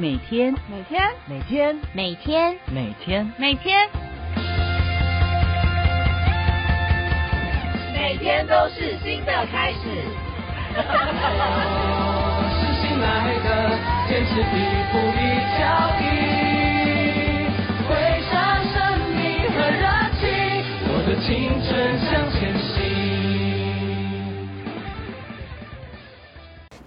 每天，每天，每天，每天，每天，每天，每天都是新的开始。是新来的，坚持一步一脚印，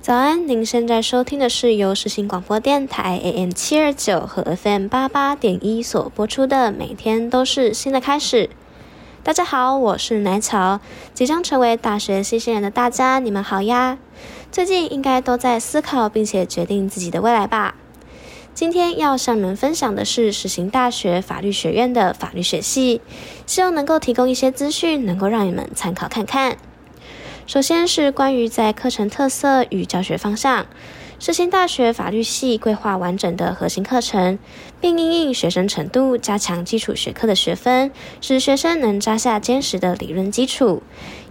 早安，您现在收听的是由实行广播电台 AM 七二九和 FM 八八点一所播出的《每天都是新的开始》。大家好，我是奶草，即将成为大学新鲜人的大家，你们好呀！最近应该都在思考并且决定自己的未来吧？今天要向你们分享的是实行大学法律学院的法律学系，希望能够提供一些资讯，能够让你们参考看看。首先是关于在课程特色与教学方向，世新大学法律系规划完整的核心课程，并因应学生程度加强基础学科的学分，使学生能扎下坚实的理论基础。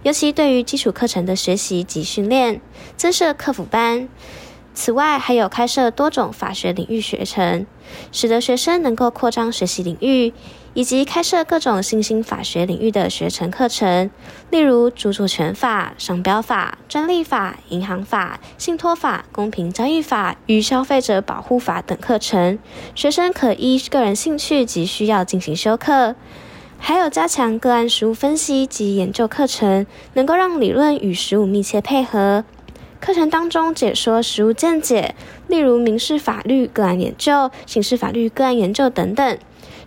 尤其对于基础课程的学习及训练，增设课辅班。此外，还有开设多种法学领域学程，使得学生能够扩张学习领域，以及开设各种新兴法学领域的学程课程，例如著作权法、商标法、专利法、银行法、信托法、公平交易法与消费者保护法等课程。学生可依个人兴趣及需要进行修课。还有加强个案实务分析及研究课程，能够让理论与实务密切配合。课程当中解说实务见解，例如民事法律个案研究、刑事法律个案研究等等。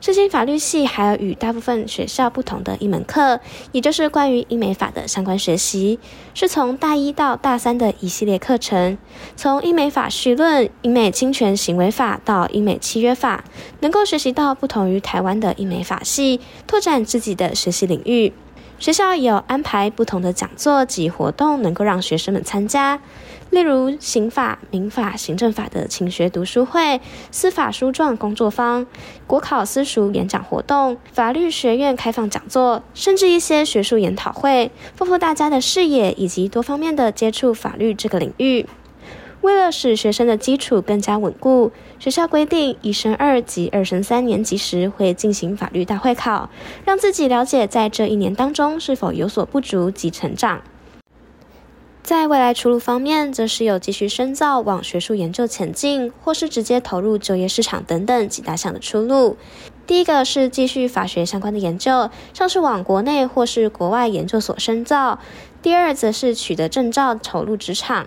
世新法律系还有与大部分学校不同的一门课，也就是关于英美法的相关学习，是从大一到大三的一系列课程，从英美法绪论、英美侵权行为法到英美契约法，能够学习到不同于台湾的英美法系，拓展自己的学习领域。学校也有安排不同的讲座及活动，能够让学生们参加，例如刑法、民法、行政法的勤学读书会、司法书状工作坊、国考私塾演讲活动、法律学院开放讲座，甚至一些学术研讨会，丰富大家的视野以及多方面的接触法律这个领域。为了使学生的基础更加稳固，学校规定一升二及二升三年级时会进行法律大会考，让自己了解在这一年当中是否有所不足及成长。在未来出路方面，则是有继续深造往学术研究前进，或是直接投入就业市场等等几大项的出路。第一个是继续法学相关的研究，像是往国内或是国外研究所深造；第二则是取得证照投入职场。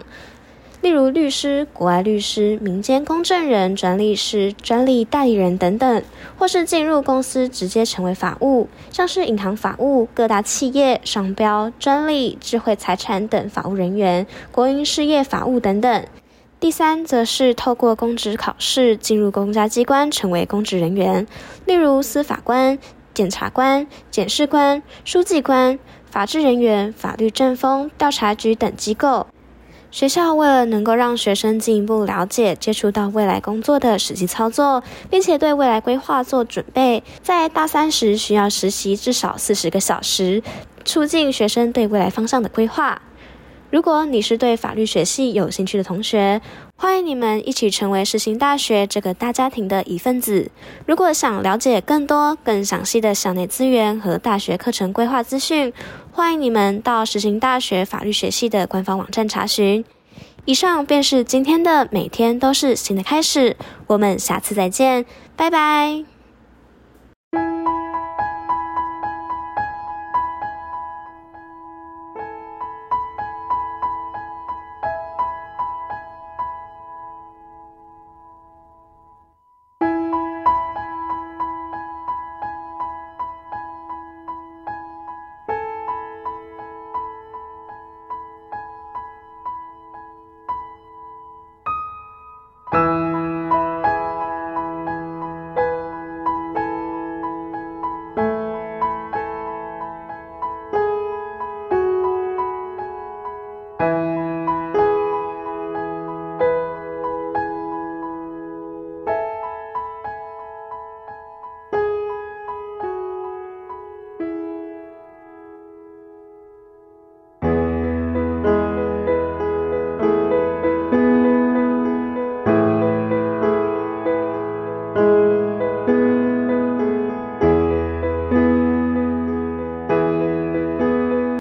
例如律师、国外律师、民间公证人、专利师、专利代理人等等，或是进入公司直接成为法务，像是银行法务、各大企业、商标、专利、智慧财产等法务人员、国营事业法务等等。第三，则是透过公职考试进入公家机关成为公职人员，例如司法官、检察官、检视官、书记官、法制人员、法律政风、调查局等机构。学校为了能够让学生进一步了解、接触到未来工作的实际操作，并且对未来规划做准备，在大三时需要实习至少四十个小时，促进学生对未来方向的规划。如果你是对法律学系有兴趣的同学，欢迎你们一起成为世新大学这个大家庭的一份子。如果想了解更多、更详细的校内资源和大学课程规划资讯，欢迎你们到世新大学法律学系的官方网站查询。以上便是今天的每天都是新的开始，我们下次再见，拜拜。